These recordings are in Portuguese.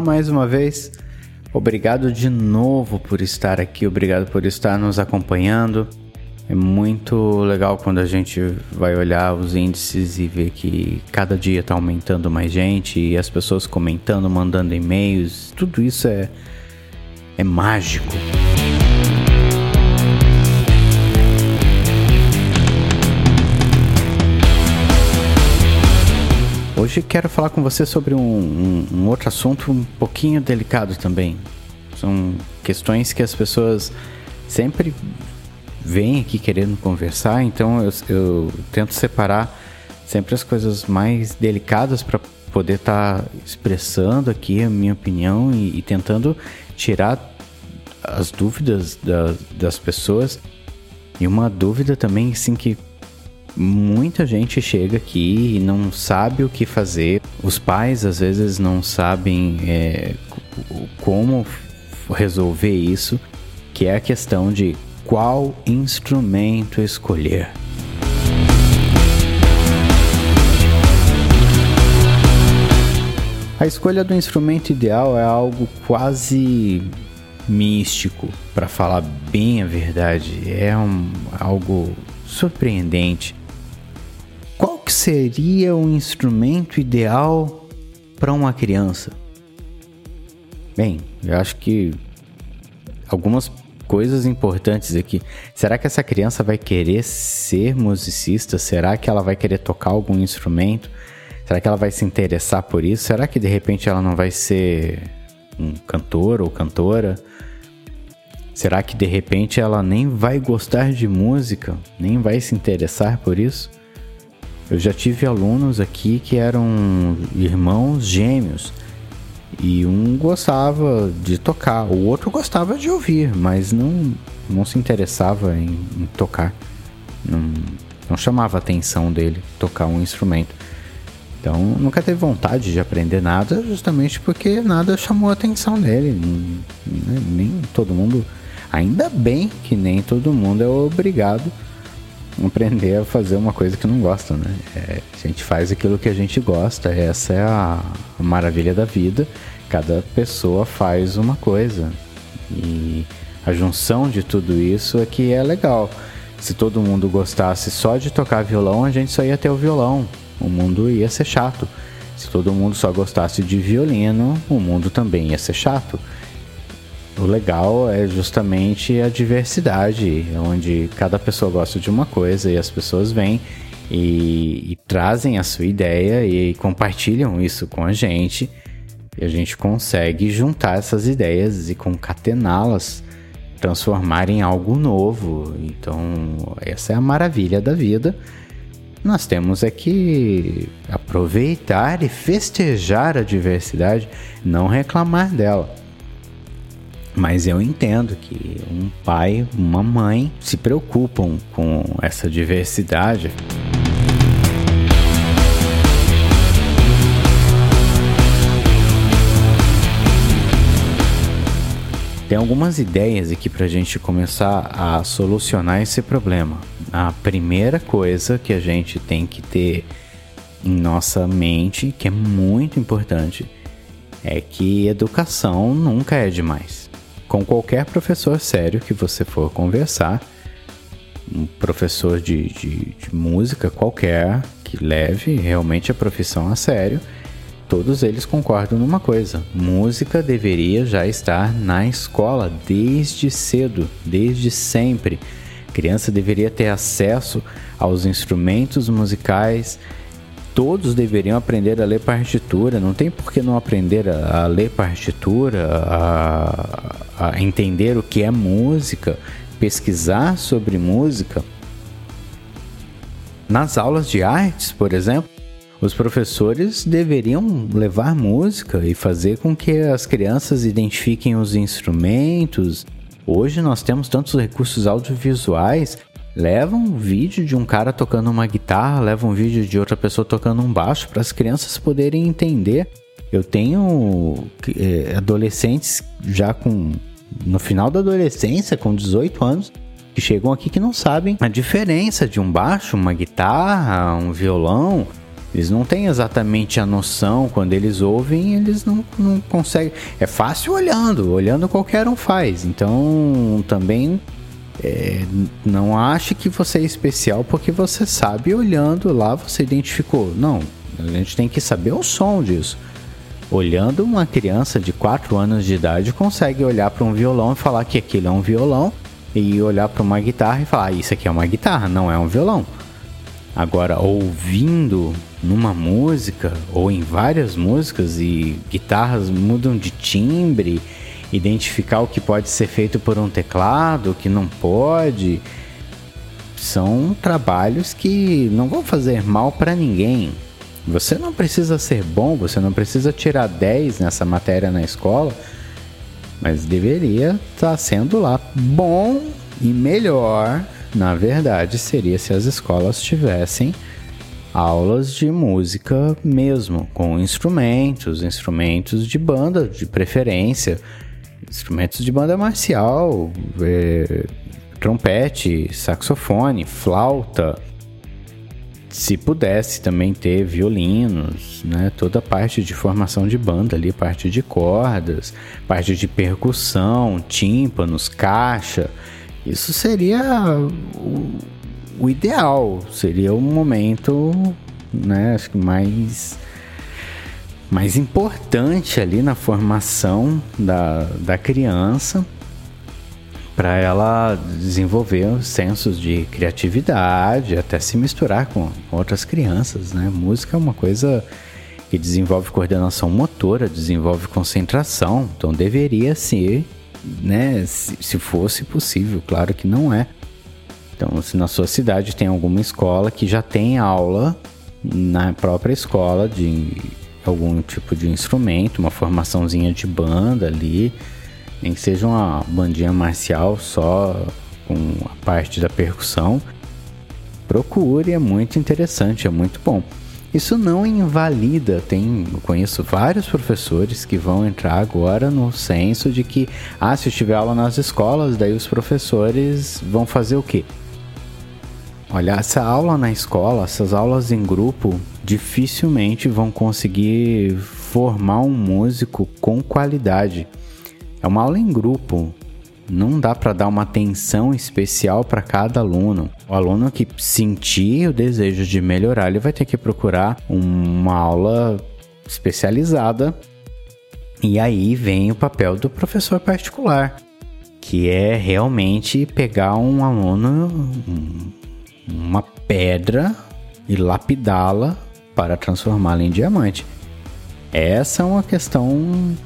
Mais uma vez. Obrigado de novo por estar aqui, obrigado por estar nos acompanhando. É muito legal quando a gente vai olhar os índices e ver que cada dia está aumentando mais gente e as pessoas comentando, mandando e-mails. Tudo isso é, é mágico. Hoje quero falar com você sobre um, um, um, outro assunto um pouquinho delicado também. São questões que as pessoas sempre vêm aqui querendo conversar, então eu, eu tento separar sempre as coisas mais delicadas para poder estar tá expressando aqui a minha opinião e, e tentando tirar as dúvidas da, das pessoas. E uma dúvida também, assim, que muita gente chega aqui e não sabe o que fazer. Os pais às vezes não sabem é, como resolver isso, que é a questão de qual instrumento escolher. A escolha do instrumento ideal é algo quase místico, para falar bem a verdade. É um, algo surpreendente que seria o instrumento ideal para uma criança? Bem, eu acho que algumas coisas importantes aqui. Será que essa criança vai querer ser musicista? Será que ela vai querer tocar algum instrumento? Será que ela vai se interessar por isso? Será que de repente ela não vai ser um cantor ou cantora? Será que de repente ela nem vai gostar de música, nem vai se interessar por isso? Eu já tive alunos aqui que eram irmãos gêmeos e um gostava de tocar, o outro gostava de ouvir, mas não, não se interessava em, em tocar. Não, não chamava a atenção dele tocar um instrumento. Então nunca teve vontade de aprender nada, justamente porque nada chamou a atenção dele. Nem, nem todo mundo. Ainda bem que nem todo mundo é obrigado aprender a fazer uma coisa que não gosta, né? É, a gente faz aquilo que a gente gosta, essa é a, maravilha da vida. Cada pessoa faz uma coisa e a junção de tudo isso é que é legal. Se todo mundo gostasse só de tocar violão, a gente só ia ter o violão. O mundo ia ser chato. Se todo mundo só gostasse de violino, o mundo também ia ser chato. O legal é justamente a diversidade, onde cada pessoa gosta de uma coisa e as pessoas vêm e, e trazem a sua ideia e compartilham isso com a gente. E a gente consegue juntar essas ideias e concatená-las, transformar em algo novo. Então, essa é a maravilha da vida. Nós temos é que aproveitar e festejar a diversidade, não reclamar dela. Mas eu entendo que um pai, uma mãe se preocupam com essa diversidade. Tem algumas ideias aqui para a gente começar a solucionar esse problema. A primeira coisa que a gente tem que ter em nossa mente, que é muito importante, é que educação nunca é demais com qualquer professor sério que você for conversar, um professor de, de, de música qualquer que leve realmente a profissão a sério, todos eles concordam numa coisa: música deveria já estar na escola desde cedo, desde sempre. A criança deveria ter acesso aos instrumentos musicais, todos deveriam aprender a ler partitura. Não tem por que não aprender a, a ler partitura, a, a entender o que é música, pesquisar sobre música. Nas aulas de artes, por exemplo, os professores deveriam levar música e fazer com que as crianças identifiquem os instrumentos. Hoje nós temos tantos recursos audiovisuais Leva um vídeo de um cara tocando uma guitarra, leva um vídeo de outra pessoa tocando um baixo para as crianças poderem entender. Eu tenho é, adolescentes já com no final da adolescência, com 18 anos, que chegam aqui que não sabem a diferença de um baixo, uma guitarra, um violão. Eles não têm exatamente a noção, quando eles ouvem, eles não, não conseguem. É fácil olhando, olhando qualquer um faz. Então também é, não ache que você é especial porque você sabe olhando lá, você identificou. Não, a gente tem que saber o som disso. Olhando uma criança de 4 anos de idade consegue olhar para um violão e falar que aquilo é um violão e olhar para uma guitarra e falar: ah, Isso aqui é uma guitarra, não é um violão. Agora, ouvindo numa música ou em várias músicas e guitarras mudam de timbre, identificar o que pode ser feito por um teclado, o que não pode, são trabalhos que não vão fazer mal para ninguém. Você não precisa ser bom, você não precisa tirar 10 nessa matéria na escola mas deveria estar tá sendo lá bom e melhor, na verdade, seria se as escolas tivessem aulas de música mesmo, com instrumentos, instrumentos de banda de preferência, instrumentos de banda marcial, é, trompete, saxofone, flauta, se pudesse também ter violinos, né? Toda a parte de formação de banda ali, parte de cordas, parte de percussão, tímpanos, caixa. Isso seria o, o ideal, seria o momento, né? Acho que mais mais importante ali na formação da, da criança para ela desenvolver sensos de criatividade, até se misturar com outras crianças, né? Música é uma coisa que desenvolve coordenação motora, desenvolve concentração, então deveria ser, né, se, se fosse possível, claro que não é. Então, se na sua cidade tem alguma escola que já tem aula na própria escola de algum tipo de instrumento, uma formaçãozinha de banda ali, nem que seja uma bandinha marcial só com a parte da percussão, procure, é muito interessante, é muito bom. Isso não invalida, tem, conheço vários professores que vão entrar agora no senso de que, ah, se eu tiver aula nas escolas, daí os professores vão fazer o quê? Olha, essa aula na escola, essas aulas em grupo, dificilmente vão conseguir formar um músico com qualidade. É uma aula em grupo. Não dá para dar uma atenção especial para cada aluno. O aluno que sentir o desejo de melhorar, ele vai ter que procurar uma aula especializada. E aí vem o papel do professor particular, que é realmente pegar um aluno, uma pedra e lapidá-la para transformá-la em diamante. Essa é uma questão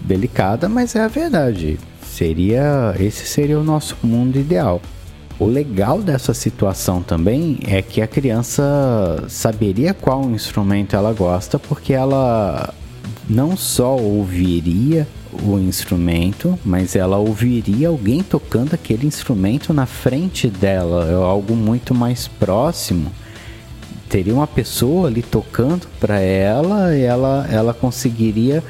delicada, mas é a verdade. Seria esse seria o nosso mundo ideal. O legal dessa situação também é que a criança saberia qual instrumento ela gosta, porque ela não só ouviria o instrumento, mas ela ouviria alguém tocando aquele instrumento na frente dela, é algo muito mais próximo. Teria uma pessoa ali tocando para ela e ela, ela conseguiria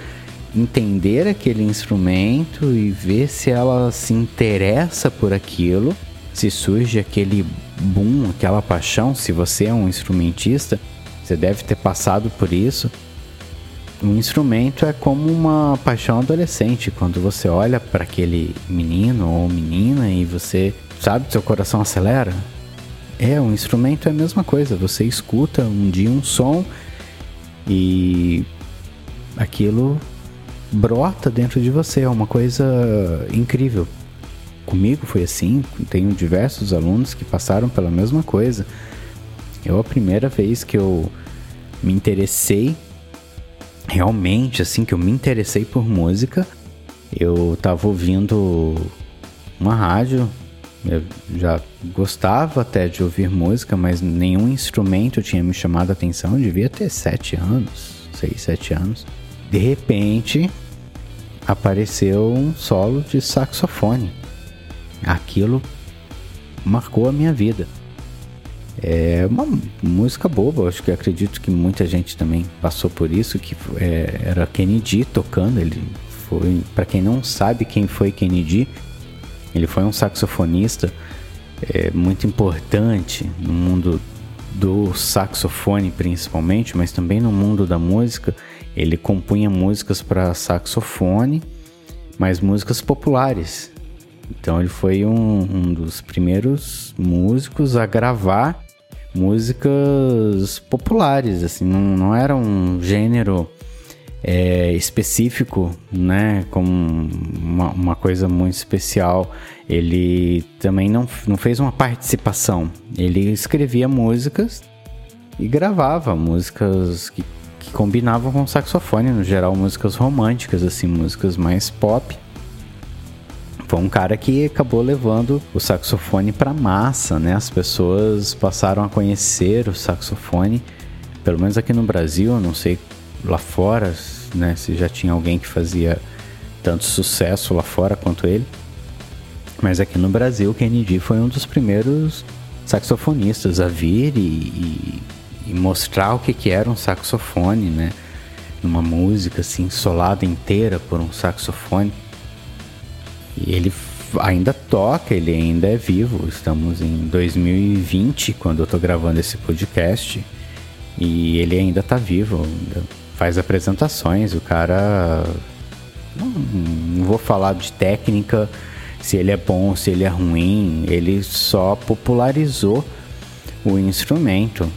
entender aquele instrumento e ver se ela se interessa por aquilo, se surge aquele boom, aquela paixão. Se você é um instrumentista, você deve ter passado por isso. Um instrumento é como uma paixão adolescente, quando você olha para aquele menino ou menina e você sabe, seu coração acelera. É, um instrumento é a mesma coisa. Você escuta um dia um som e aquilo brota dentro de você, é uma coisa incrível. Comigo foi assim, tenho diversos alunos que passaram pela mesma coisa. Eu a primeira vez que eu me interessei realmente assim que eu me interessei por música, eu tava ouvindo uma rádio, eu já gostava até de ouvir música, mas nenhum instrumento tinha me chamado a atenção, eu devia ter sete anos, seis, sete anos. De repente, apareceu um solo de saxofone. Aquilo marcou a minha vida. É uma música boba, acho que acredito que muita gente também passou por isso, que é, era Kennedy tocando, ele foi, para quem não sabe quem foi Kennedy, ele foi um saxofonista é, muito importante no mundo do saxofone principalmente, mas também no mundo da música, ele compunha músicas para saxofone, mas músicas populares. Então ele foi um, um dos primeiros músicos a gravar músicas populares, assim, não, não era um gênero é, específico, né, como uma, uma, coisa muito especial. Ele também não, não fez uma participação, ele escrevia músicas e gravava músicas que, que combinavam com saxofone, no geral músicas românticas, assim, músicas mais pop. Foi um cara que acabou levando o saxofone para massa, né? As pessoas passaram a conhecer o saxofone, pelo menos aqui no Brasil, não sei lá fora, né? Se já tinha alguém que fazia tanto sucesso lá fora quanto ele. Mas aqui no Brasil, Kennedy foi um dos primeiros saxofonistas a vir e, e, e mostrar o que, que era um saxofone, né? Uma música assim, solada inteira por um saxofone. E ele ainda toca, ele ainda é vivo. Estamos em 2020, quando eu estou gravando esse podcast. E ele ainda está vivo, ainda faz apresentações. O cara. Não, não vou falar de técnica, se ele é bom, se ele é ruim. Ele só popularizou o instrumento,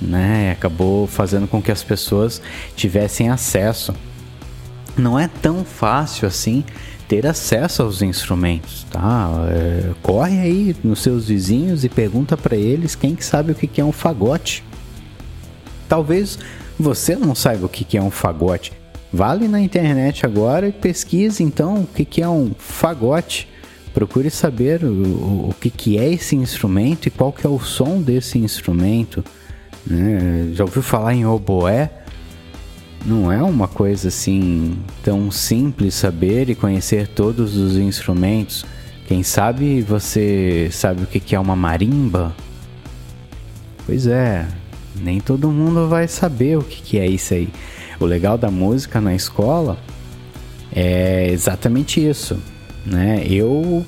né? Acabou fazendo com que as pessoas tivessem acesso. Não é tão fácil assim ter acesso aos instrumentos, tá? É, corre aí nos seus vizinhos e pergunta para eles quem que sabe o que, que é um fagote. Talvez você não saiba o que é um fagote. Vale na internet agora e pesquise então o que é um fagote. Procure saber o, o que é esse instrumento e qual que é o som desse instrumento. Né? Já ouviu falar em oboé? Não é uma coisa assim tão simples saber e conhecer todos os instrumentos. Quem sabe você sabe o que é uma marimba? Pois é, nem todo mundo vai saber o que, é isso aí. O legal da música na escola é exatamente isso. Né? Eu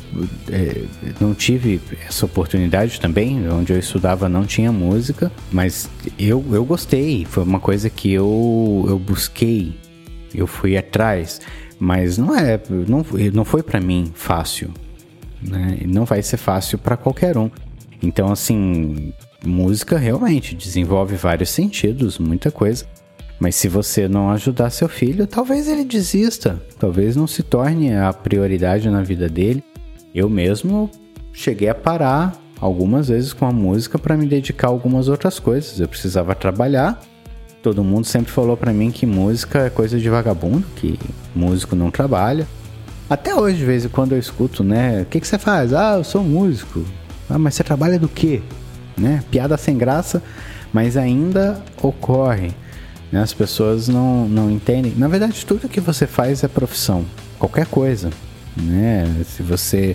é, não tive essa oportunidade também, onde eu estudava não tinha música, mas eu, eu gostei, foi uma coisa que eu, eu busquei, eu fui atrás, mas não é, não, não foi para mim fácil, né? não vai ser fácil para qualquer um. Então, assim, música realmente desenvolve vários sentidos, muita coisa. Mas se você não ajudar seu filho, talvez ele desista, talvez não se torne a prioridade na vida dele. Eu mesmo cheguei a parar algumas vezes com a música para me dedicar a algumas outras coisas. Eu precisava trabalhar. Todo mundo sempre falou para mim que música é coisa de vagabundo, que músico não trabalha. Até hoje, de vez em quando eu escuto, né? O que, que você faz? Ah, eu sou músico. Ah, mas você trabalha do quê? né? Piada sem graça, mas ainda ocorre. Né? As pessoas não, não entendem. Na verdade, tudo que você faz é profissão, qualquer coisa. Né? Se você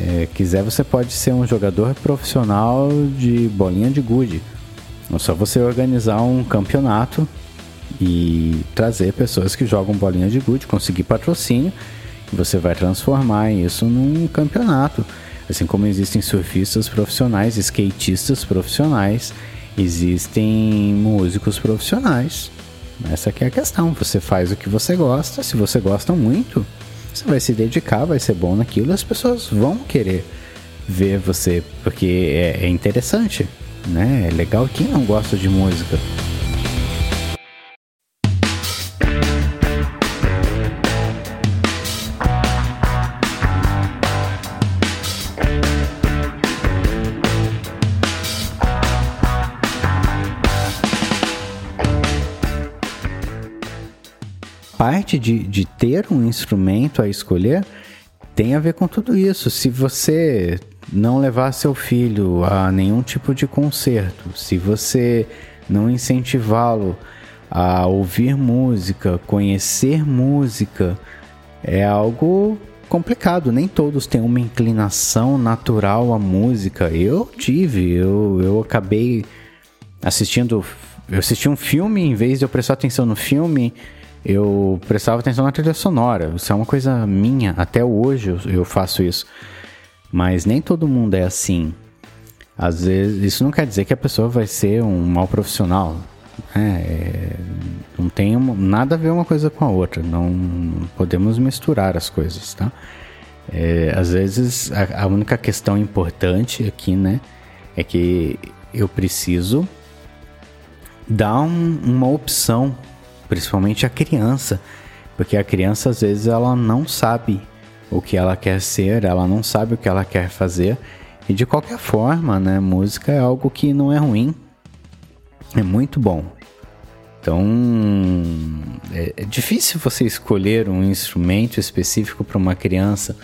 é, quiser, você pode ser um jogador profissional de bolinha de gude. É só você organizar um campeonato e trazer pessoas que jogam bolinha de gude, conseguir patrocínio, e você vai transformar isso num campeonato. Assim como existem surfistas profissionais, skatistas profissionais, existem músicos profissionais. Essa é a questão. Você faz o que você gosta. Se você gosta muito, você vai se dedicar, vai ser bom naquilo. As pessoas vão querer ver você, porque é, é interessante, né? É legal. Quem não gosta de música? Parte de, de ter um instrumento a escolher tem a ver com tudo isso. Se você não levar seu filho a nenhum tipo de concerto, se você não incentivá-lo a ouvir música, conhecer música, é algo complicado. Nem todos têm uma inclinação natural à música. Eu tive, eu, eu acabei assistindo. Eu assisti um filme, em vez de eu prestar atenção no filme, eu prestava atenção na trilha sonora. Isso é uma coisa minha, até hoje eu, faço isso. Mas nem todo mundo é assim. Às vezes, isso não quer dizer que a pessoa vai ser um mau profissional. Né? É, não tem nada a ver uma coisa com a outra. Não podemos misturar as coisas, tá? É, às vezes, a, a única questão importante aqui, né, é que eu preciso dar um, uma opção, principalmente a criança, porque a criança às vezes ela não sabe o que ela quer ser, ela não sabe o que ela quer fazer. E de qualquer forma, né, música é algo que não é ruim, é muito bom. Então, é, é difícil você escolher um instrumento específico para uma criança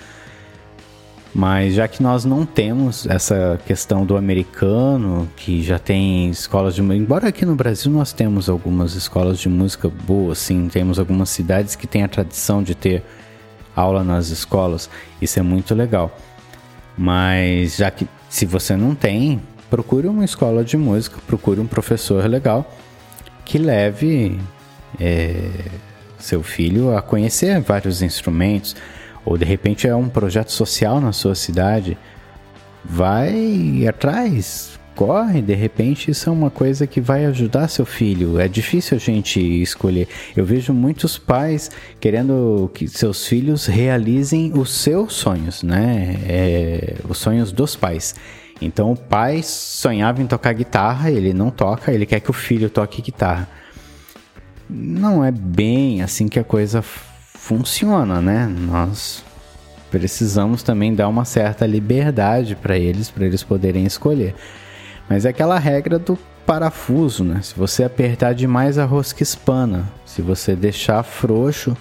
mas já que nós não temos essa questão do americano, que já tem escolas de embora aqui no Brasil nós temos algumas escolas de música boas, sim, temos algumas cidades que têm a tradição de ter aula nas escolas, isso é muito legal. Mas já que se você não tem, procure uma escola de música, procure um professor legal que leve é, seu filho a conhecer vários instrumentos ou de repente é um projeto social na sua cidade, vai atrás, corre, de repente isso é uma coisa que vai ajudar seu filho. É difícil a gente escolher. Eu vejo muitos pais querendo que seus filhos realizem os seus sonhos, né? É, os sonhos dos pais. Então o pai sonhava em tocar guitarra, ele não toca, ele quer que o filho toque guitarra. Não é bem assim que a coisa funciona, né? Nós precisamos também dar uma certa liberdade para eles, para eles poderem escolher. Mas é aquela regra do parafuso, né? Se você apertar demais a rosca espana, se você deixar frouxo,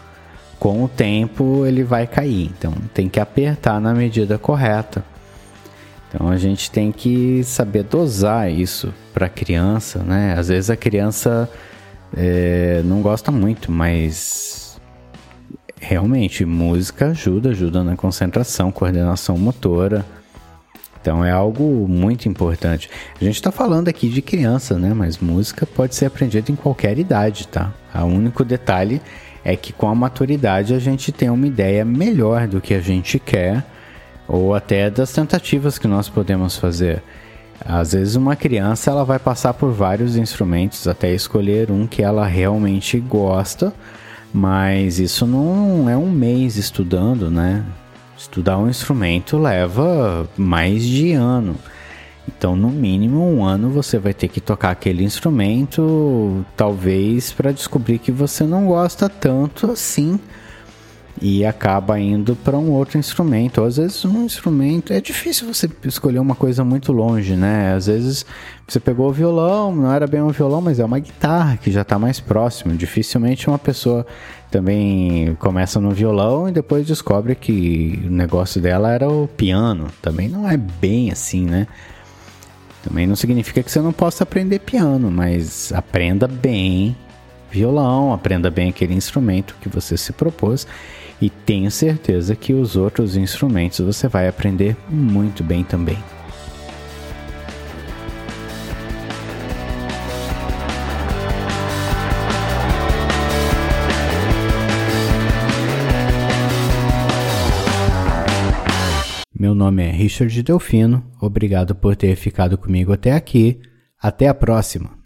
com o tempo ele vai cair. Então tem que apertar na medida correta. Então a gente tem que saber dosar isso para a criança, né? Às vezes a criança é, não gosta muito, mas realmente, música ajuda, ajuda na concentração, coordenação motora. Então é algo muito importante. A gente está falando aqui de criança, né? Mas música pode ser aprendida em qualquer idade, tá? O único detalhe é que com a maturidade a gente tem uma ideia melhor do que a gente quer ou até das tentativas que nós podemos fazer. Às vezes uma criança ela vai passar por vários instrumentos até escolher um que ela realmente gosta mas isso não é um mês estudando, né? Estudar um instrumento leva mais de ano. Então, no mínimo um ano você vai ter que tocar aquele instrumento, talvez para descobrir que você não gosta tanto assim e acaba indo para um outro instrumento. Às vezes um instrumento é difícil você escolher uma coisa muito longe, né? Às vezes você pegou o violão, não era bem um violão, mas é uma guitarra que já está mais próximo. Dificilmente uma pessoa também começa no violão e depois descobre que o negócio dela era o piano. Também não é bem assim, né? Também não significa que você não possa aprender piano, mas aprenda bem violão, aprenda bem aquele instrumento que você se propôs e tenho certeza que os outros instrumentos você vai aprender muito bem também. Meu nome é Richard Delfino, obrigado por ter ficado comigo até aqui. Até a próxima!